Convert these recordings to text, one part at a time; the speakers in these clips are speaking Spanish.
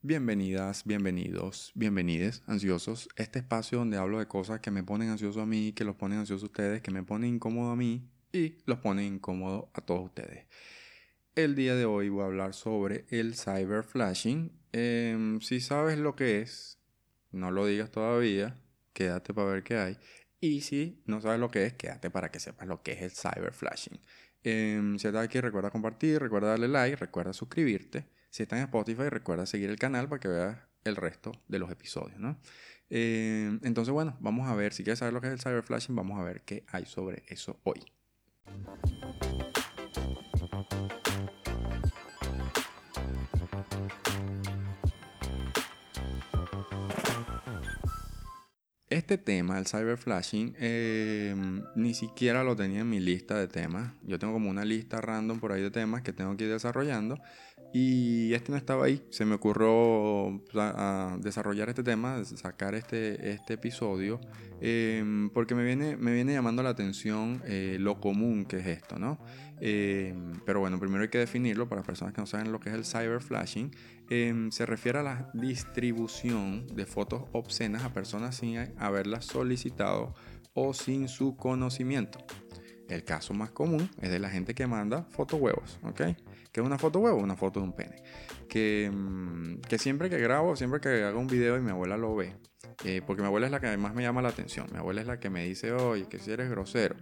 Bienvenidas, bienvenidos, bienvenides, ansiosos. Este espacio donde hablo de cosas que me ponen ansioso a mí, que los ponen ansiosos a ustedes, que me ponen incómodo a mí y los ponen incómodo a todos ustedes. El día de hoy voy a hablar sobre el cyber flashing. Em, si sabes lo que es, no lo digas todavía, quédate para ver qué hay. Y si no sabes lo que es, quédate para que sepas lo que es el cyber flashing. Eh, si estás aquí, recuerda compartir, recuerda darle like, recuerda suscribirte. Si estás en Spotify, recuerda seguir el canal para que veas el resto de los episodios, ¿no? Em, entonces, bueno, vamos a ver, si quieres saber lo que es el cyber flashing, vamos a ver qué hay sobre eso hoy. Este tema, el cyber flashing, em, ni siquiera lo tenía en mi lista de temas. Yo tengo como una lista random por ahí de temas que tengo que ir desarrollando. Y este no estaba ahí. Se me ocurrió desarrollar este tema, sacar este, este episodio, em, porque me viene, me viene llamando la atención eh, lo común que es esto, ¿no? Em, pero bueno, primero hay que definirlo para personas que no saben lo que es el cyber flashing. se refiere a la distribución de fotos obscenas a personas sin haberlas solicitado o sin su conocimiento. El caso más común es de la gente que manda fotohuevos, ¿ok? ¿Qué es una foto huevo? Una foto de un pene. Que, mm, que siempre que grabo, siempre que hago un video y mi abuela lo ve, eh, porque mi abuela es la que más me llama la atención. Mi abuela es la que me dice, oye, que si eres grosero.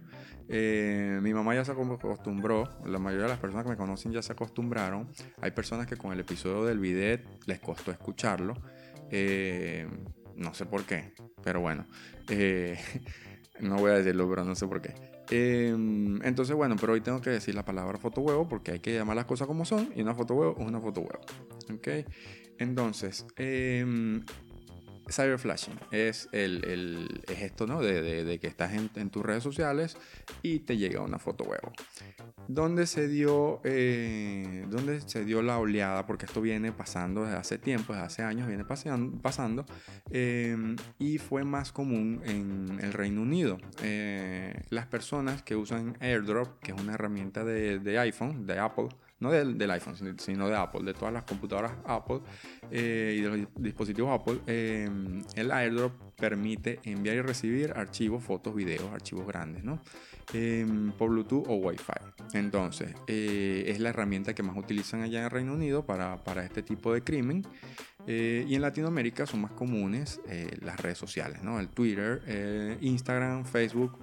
Eh, mi mamá ya se acostumbró, la mayoría de las personas que me conocen ya se acostumbraron. Hay personas que con el episodio del bidet les costó escucharlo. Eh, no sé por qué, pero bueno. no voy a decirlo, pero no sé por qué. Em, entonces, bueno, pero hoy tengo que decir la palabra foto huevo porque hay que llamar las cosas como son y una foto huevo es una foto huevo. ¿Ok? Entonces, eh, cyber flashing es, el, esto, ¿no? De, que estás en, tus redes sociales y te llega una foto huevo. ¿Dónde se dio, eh, dónde se dio la oleada? Porque esto viene pasando desde hace tiempo, desde hace años viene pasando, em, y fue más común en el Reino Unido. Eh, las personas que usan AirDrop, que es una herramienta de, de iPhone, de Apple, no del, iPhone, sino de Apple, de todas las computadoras Apple eh, y de los dispositivos Apple, eh, el airdrop permite enviar y recibir archivos, fotos, videos, archivos grandes, ¿no? Em, por Bluetooth o Wi-Fi. Entonces, eh, es la herramienta que más utilizan allá en el Reino Unido para, para este tipo de crimen. y en Latinoamérica son más comunes las redes sociales, ¿no? El Twitter, Instagram, Facebook,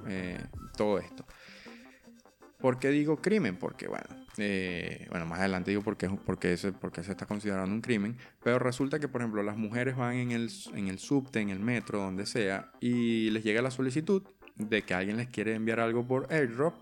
todo esto. ¿Por qué digo crimen? Porque, bueno, eh, bueno, más adelante digo por qué, porque, se, porque se está considerando un crimen, pero resulta que, por ejemplo, las mujeres van en el, en el subte, en el metro, donde sea, y les llega la solicitud de que alguien les quiere enviar algo por airdrop.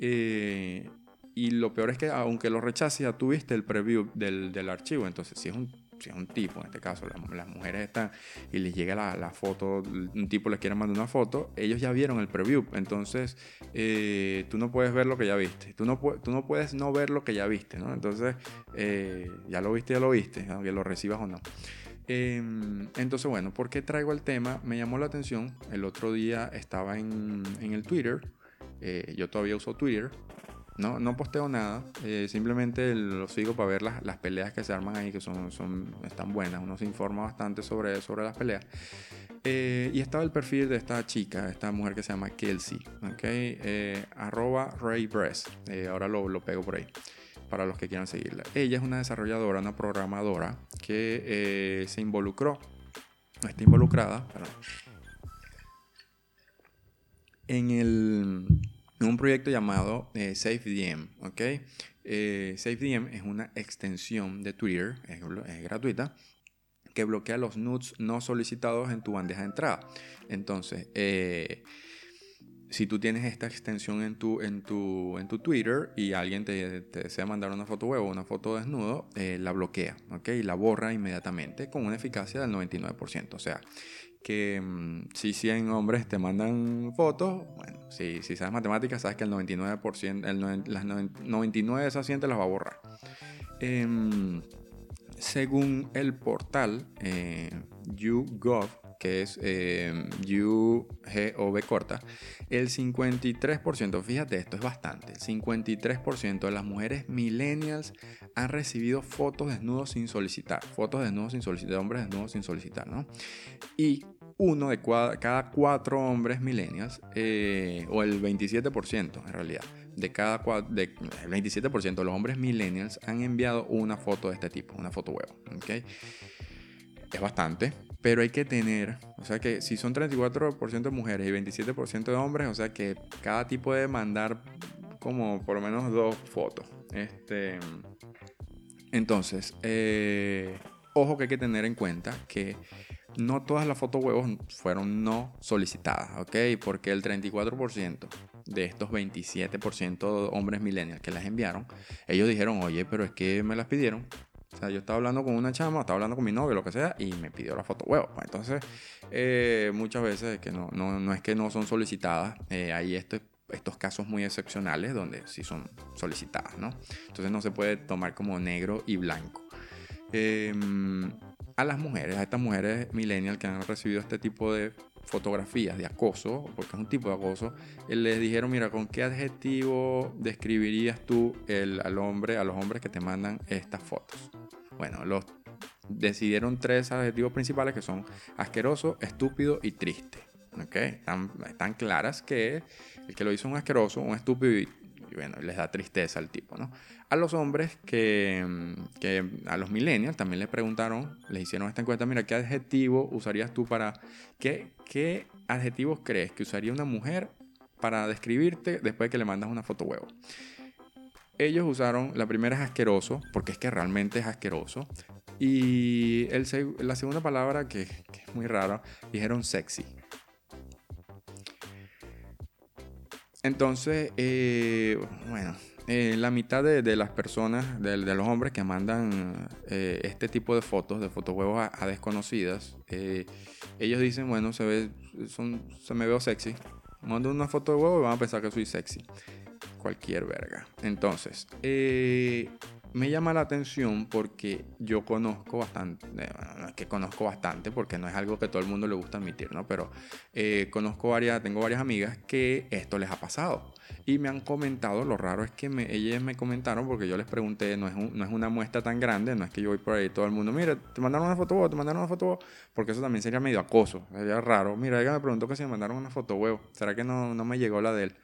Eh, y lo peor es que, aunque lo rechace, ya tuviste el preview del, del archivo. Entonces, si es un si es un tipo, en este caso, las, mujeres están y les llega la, foto, un tipo les quiere mandar una foto, ellos ya vieron el preview, entonces eh, tú no puedes ver lo que ya viste, tú no, tú no puedes no ver lo que ya viste. Entonces, eh, ya lo viste, ya lo viste, aunque lo recibas o no. Em, entonces, bueno, ¿por qué traigo el tema? Me llamó la atención, el otro día estaba en, en el Twitter, eh, yo todavía uso Twitter, no, no posteo nada, eh, simplemente lo sigo para ver las, las, peleas que se arman ahí, que son, son, están buenas. Uno se informa bastante sobre, sobre las peleas. Eh, y estaba el perfil de esta chica, esta mujer que se llama Kelsey, ¿ok? Eh, arroba Ray ahora lo, lo, pego por ahí, para los que quieran seguirla. Ella es una desarrolladora, una programadora que se involucró, está involucrada, en el un proyecto llamado eh, SafeDM, ¿ok? Eh, SafeDM es una extensión de Twitter, es, gratuita, que bloquea los nudes no solicitados en tu bandeja de entrada. Entonces, eh, si tú tienes esta extensión en tu, en tu, en tu Twitter y alguien te, desea mandar una foto web o una foto desnudo, eh, la bloquea, ¿ok? Y la borra inmediatamente con una eficacia del 99%. O sea, que mm, si 100 hombres te mandan fotos, bueno, si, si sabes matemáticas, sabes que el 99%, el, las 99 de esas 100 te las va a borrar. Em, según el portal eh, YouGov, que es eh, U, G o B corta, el 53%, fíjate esto, es bastante, el 53% de las mujeres millennials han recibido fotos desnudos sin solicitar, fotos desnudos sin solicitar, hombres desnudos sin solicitar, ¿no? Y uno de cada cuatro hombres millennials, eh, o el 27% en realidad, de cada de, el 27% de los hombres millennials han enviado una foto de este tipo, una foto web. ¿okay? Es bastante, pero hay que tener, o sea que si son 34% de mujeres y 27% de hombres, o sea que cada tipo debe mandar como por lo menos dos fotos. Este, entonces, eh, ojo que hay que tener en cuenta que no todas las fotos huevos fueron no solicitadas, ¿ok? Porque el 34% de estos 27% hombres millennials que las enviaron, ellos dijeron, oye, pero es que me las pidieron. O sea, yo estaba hablando con una chama, estaba hablando con mi novio, lo que sea, y me pidió la foto huevo. Pues entonces, eh, muchas veces que no, no, no, es que no son solicitadas, eh, hay este, estos casos muy excepcionales donde sí son solicitadas, ¿no? Entonces no se puede tomar como negro y blanco. Eh, a las mujeres, a estas mujeres millennials que han recibido este tipo de fotografías de acoso, porque es un tipo de acoso, les dijeron, mira, ¿con qué adjetivo describirías tú el, al hombre, a los hombres que te mandan estas fotos? Bueno, los decidieron tres adjetivos principales que son asqueroso, estúpido y triste. Están, están claras que el que lo hizo un asqueroso, un estúpido y y bueno, les da tristeza al tipo, ¿no? A los hombres que, que a los millennials también les preguntaron, les hicieron esta encuesta, mira, ¿qué adjetivo usarías tú para, qué, qué adjetivos crees que usaría una mujer para describirte después de que le mandas una foto huevo? Ellos usaron, la primera es asqueroso, porque es que realmente es asqueroso. Y el, la segunda palabra, que, que es muy rara, dijeron sexy. Entonces, eh, bueno, eh, la mitad de, las personas, de, los hombres que mandan eh, este tipo de fotos, de fotohuevos a, a desconocidas, ellos dicen, bueno, se, ve, se me veo sexy. Mando una foto de huevo y van a pensar que soy sexy. Cualquier verga. Entonces, me llama la atención porque yo conozco bastante, eh, que conozco bastante porque no es algo que todo el mundo le gusta admitir, ¿no? Pero eh, conozco varias, tengo varias amigas que esto les ha pasado y me han comentado, lo raro es que me, ellas me comentaron porque yo les pregunté, no es, no es una muestra tan grande, no es que yo voy por ahí todo el mundo, mira, te mandaron una foto, te mandaron una foto, porque eso también sería medio acoso, sería raro. Mira, ella me preguntó que si me mandaron una foto, huevo, ¿será que no, no me llegó la de él?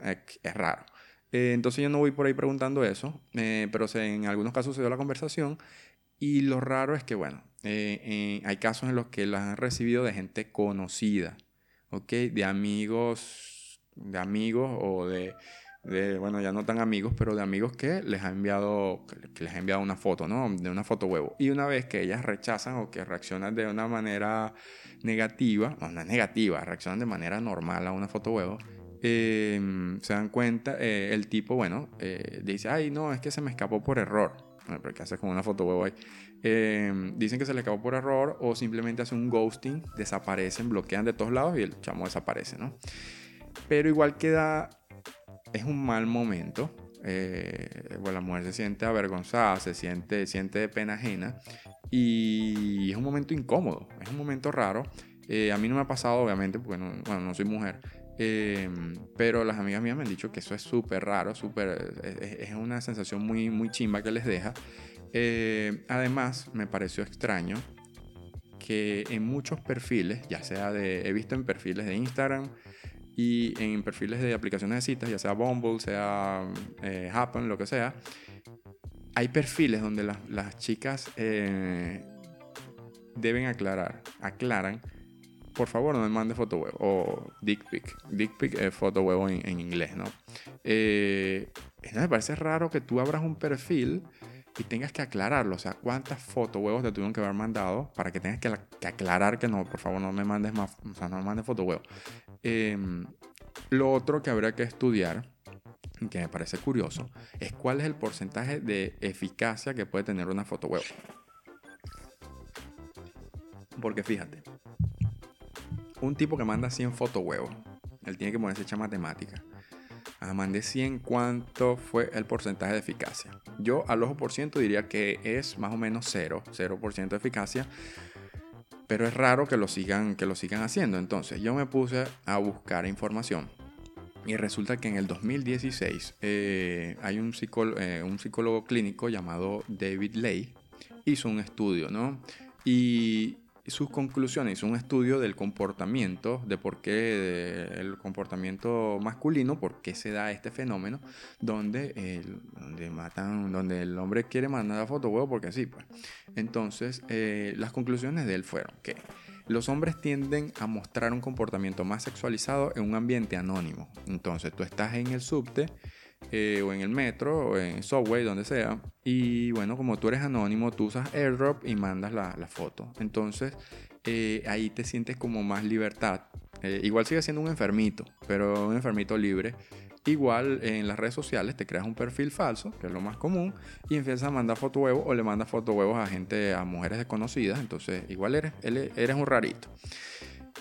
es raro. Eh, entonces yo no voy por ahí preguntando eso, eh, pero en algunos casos se dio la conversación y lo raro es que, bueno, eh, hay casos en los que las han recibido de gente conocida, ¿ok? De amigos, de amigos o de, de, bueno, ya no tan amigos, pero de amigos que les ha enviado, que les ha enviado una foto, ¿no? De una foto huevo. Y una vez que ellas rechazan o que reaccionan de una manera negativa, no es negativa, reaccionan de manera normal a una foto huevo, Em, se dan cuenta, eh, el tipo, bueno, eh, dice, ay, no, es que se me escapó por error. Bueno, pero ¿qué hace con una foto huevo ahí? Em, dicen que se le escapó por error o simplemente hace un ghosting, desaparecen, bloquean de todos lados y el chamo desaparece, ¿no? Pero igual queda, es un mal momento. Eh, bueno, la mujer se siente avergonzada, se siente, siente de pena ajena y es un momento incómodo, es un momento raro. a mí no me ha pasado, obviamente, porque no, bueno, no soy mujer, Em, pero las amigas mías me han dicho que eso es súper raro, súper, es, una sensación muy, muy chimba que les deja. Eh, además, me pareció extraño que en muchos perfiles, ya sea de, he visto en perfiles de Instagram y en perfiles de aplicaciones de citas, ya sea Bumble, sea eh, Happen, lo que sea, hay perfiles donde las chicas eh, deben aclarar, aclaran por favor no me mande foto huevo o dick pic. Dick pic es foto huevo en, inglés, ¿no? Eh, me parece raro que tú abras un perfil y tengas que aclararlo. O sea, ¿cuántas foto huevos te tuvieron que haber mandado para que tengas que, aclarar que no, por favor no me mandes más, o sea, no me mandes foto huevo? Em, lo otro que habría que estudiar que me parece curioso, es cuál es el porcentaje de eficacia que puede tener una foto huevo. Porque fíjate, un tipo que manda 100 fotos huevos, él tiene que ponerse hecha matemática. Ah, mandé 100, ¿cuánto fue el porcentaje de eficacia? Yo al ojo por ciento diría que es más o menos 0, 0% de eficacia. pero es raro que lo sigan, que lo sigan haciendo. Entonces yo me puse a buscar información. Y resulta que en el 2016 eh, hay un, eh, un psicólogo clínico llamado David Lay, hizo un estudio, ¿no? Y sus conclusiones, hizo un estudio del comportamiento, de por qué el comportamiento masculino, por qué se da este fenómeno, donde, el, donde matan, donde el hombre quiere mandar a foto huevo porque sí, pues. Entonces, eh, las conclusiones de él fueron que los hombres tienden a mostrar un comportamiento más sexualizado en un ambiente anónimo. Entonces, tú estás en el subte eh, o en el metro, o en Subway, donde sea. Y bueno, como tú eres anónimo, tú usas airdrop y mandas la, foto. Entonces, eh, ahí te sientes como más libertad. Eh, igual sigue siendo un enfermito, pero un enfermito libre. Igual en las redes sociales te creas un perfil falso, que es lo más común, y empiezas a mandar foto huevos o le mandas foto huevos a gente, a mujeres desconocidas. Entonces, igual eres, eres un rarito.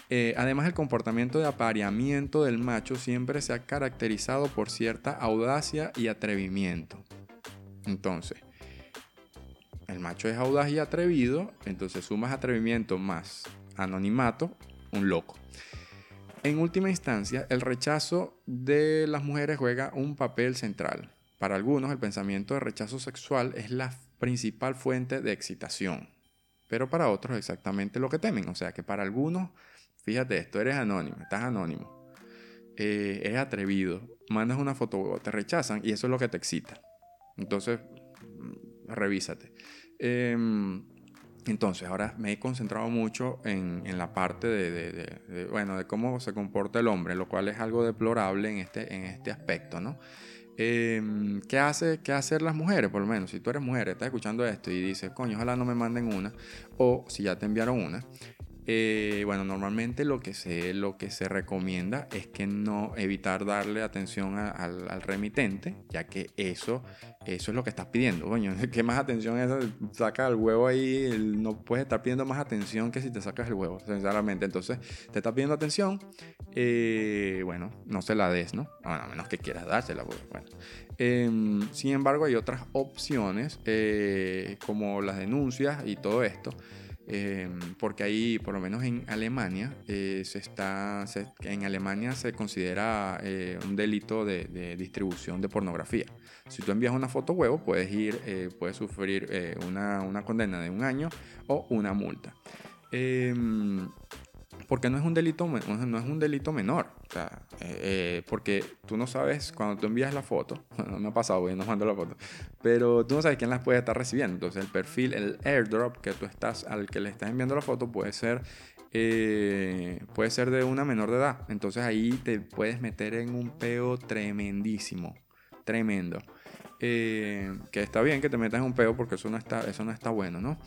Eh, además, el comportamiento de apareamiento del macho siempre se ha caracterizado por cierta audacia y atrevimiento. Entonces, el macho es audaz y atrevido, entonces sumas atrevimiento más anonimato, un loco. En última instancia, el rechazo de las mujeres juega un papel central. Para algunos, el pensamiento de rechazo sexual es la principal fuente de excitación, pero para otros exactamente lo que temen. O sea que para algunos Fíjate esto, eres anónimo, estás anónimo, eh, eres atrevido, mandas una foto, te rechazan y eso es lo que te excita. Entonces, mm, revísate. Em, entonces, ahora me he concentrado mucho en, la parte de, bueno, de cómo se comporta el hombre, lo cual es algo deplorable en este, en este aspecto, ¿no? Em, ¿qué, hace, ¿Qué hacer las mujeres? Por lo menos, si tú eres mujer, estás escuchando esto y dices, coño, ojalá no me manden una, o si ya te enviaron una, eh, bueno, normalmente lo que, se, lo que se recomienda es que no evitar darle atención al, remitente, ya que eso, eso es lo que estás pidiendo. ¿qué más atención es? Saca el huevo ahí, no puedes estar pidiendo más atención que si te sacas el huevo, sinceramente. Entonces, te está pidiendo atención, eh, bueno, no se la des, ¿no? a menos que quieras dársela, pues, bueno. Em, sin embargo, hay otras opciones, eh, como las denuncias y todo esto. Em, porque ahí, por lo menos en Alemania, eh, se está, en Alemania se considera eh, un delito de, distribución de pornografía. Si tú envías una foto huevo, puedes ir, eh, puedes sufrir una, una, condena de un año o una multa. Em, porque no es un delito, no es un delito menor. Eh, eh, porque tú no sabes, cuando tú envías la foto, no me ha pasado, güey, no mando la foto, pero tú no sabes quién la puede estar recibiendo. Entonces, el perfil, el airdrop que tú estás, al que le estás enviando la foto puede ser, eh, puede ser de una menor de edad. Entonces, ahí te puedes meter en un peo tremendísimo, tremendo. que está bien que te metas en un peo porque eso no está, eso no está bueno, ¿no?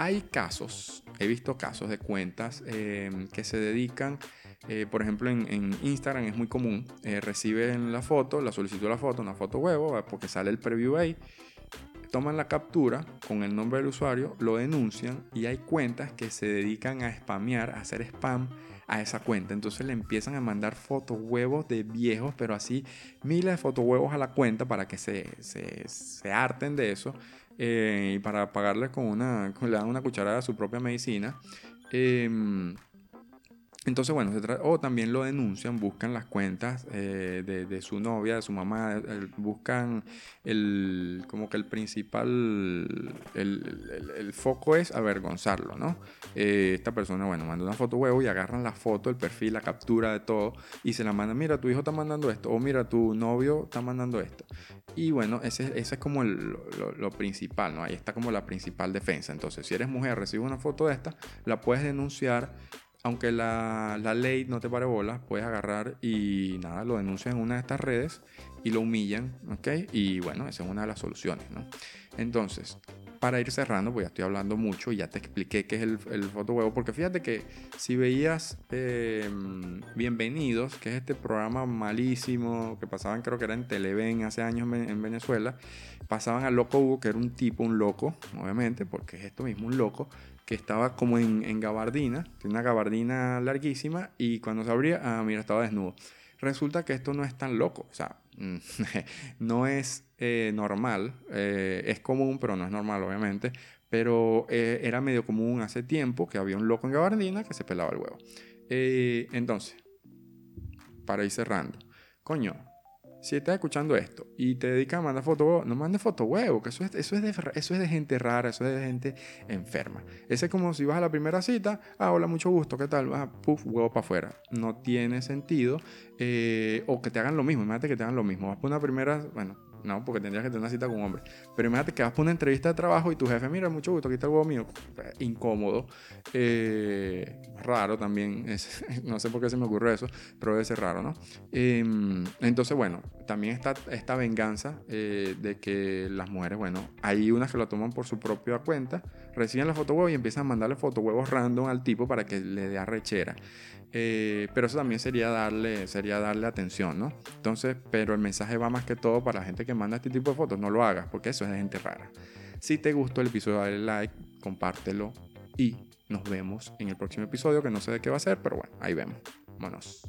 Hay casos, he visto casos de cuentas em, que se dedican, eh, por ejemplo en, Instagram es muy común, eh, reciben la foto, la solicitud de la foto, una foto huevo, porque sale el preview ahí, toman la captura con el nombre del usuario, lo denuncian y hay cuentas que se dedican a spamear, a hacer spam a esa cuenta. Entonces le empiezan a mandar fotos huevos de viejos, pero así miles de fotos huevos a la cuenta para que se, se, se harten de eso eh, y para pagarle con una, dan una cucharada su propia medicina. Em, entonces, bueno, o también lo denuncian, buscan las cuentas eh, de, su novia, de su mamá, buscan el, como que el principal, el, foco es avergonzarlo, ¿no? Eh, esta persona, bueno, manda una foto huevo y agarran la foto, el perfil, la captura de todo y se la mandan, mira, tu hijo está mandando esto, o mira, tu novio está mandando esto. Y bueno, ese, ese es como lo, principal, ¿no? Ahí está como la principal defensa. Entonces, si eres mujer, recibe una foto de esta, la puedes denunciar aunque la, ley no te pare bola, puedes agarrar y nada, lo denuncian en una de estas redes y lo humillan, ¿ok? Y bueno, esa es una de las soluciones, ¿no? Entonces, para ir cerrando, pues ya estoy hablando mucho y ya te expliqué qué es el, el fotohuevo, porque fíjate que si veías em, Bienvenidos, que es este programa malísimo que pasaban, creo que era en Televen hace años en Venezuela, pasaban a Loco Hugo, que era un tipo, un loco, obviamente, porque es esto mismo, un loco, que estaba como en, gabardina, tiene una gabardina larguísima y cuando se abría, ah, mira, estaba desnudo. Resulta que esto no es tan loco, o sea, no es eh, normal, eh, es común, pero no es normal, obviamente, Pero eh, era medio común hace tiempo que había un loco en gabardina que se pelaba el huevo. Entonces, para ir cerrando, coño, si estás escuchando esto y te dedicas a mandar foto no mandes foto huevo, que eso es, eso, es de, eso es de gente rara, eso es de gente enferma. Ese es como si vas a la primera cita, ah, hola, mucho gusto, ¿qué tal? Ah, puf, huevo para afuera. No tiene sentido. Eh, o que te hagan lo mismo, imagínate que te hagan lo mismo. Vas por una primera, bueno, no, porque tendrías que tener una cita con un hombre. Pero imagínate que vas por una entrevista de trabajo y tu jefe, mira, mucho gusto, aquí está el huevo mío. Incómodo. Eh, raro también. no sé por qué se me ocurre eso, pero debe ser raro, ¿no? Em, entonces, bueno, también está esta venganza eh, de que las mujeres, bueno, hay unas que lo toman por su propia cuenta, reciben la foto huevo y empiezan a mandarle foto huevos random al tipo para que le dé arrechera. Eh, pero eso también sería darle, sería darle atención, ¿no? Entonces, pero el mensaje va más que todo para la gente que manda este tipo de fotos. No lo hagas, porque eso es de gente rara. Si te gustó el episodio, dale like, compártelo y nos vemos en el próximo episodio, que no sé de qué va a ser, pero bueno, ahí vemos. Vámonos.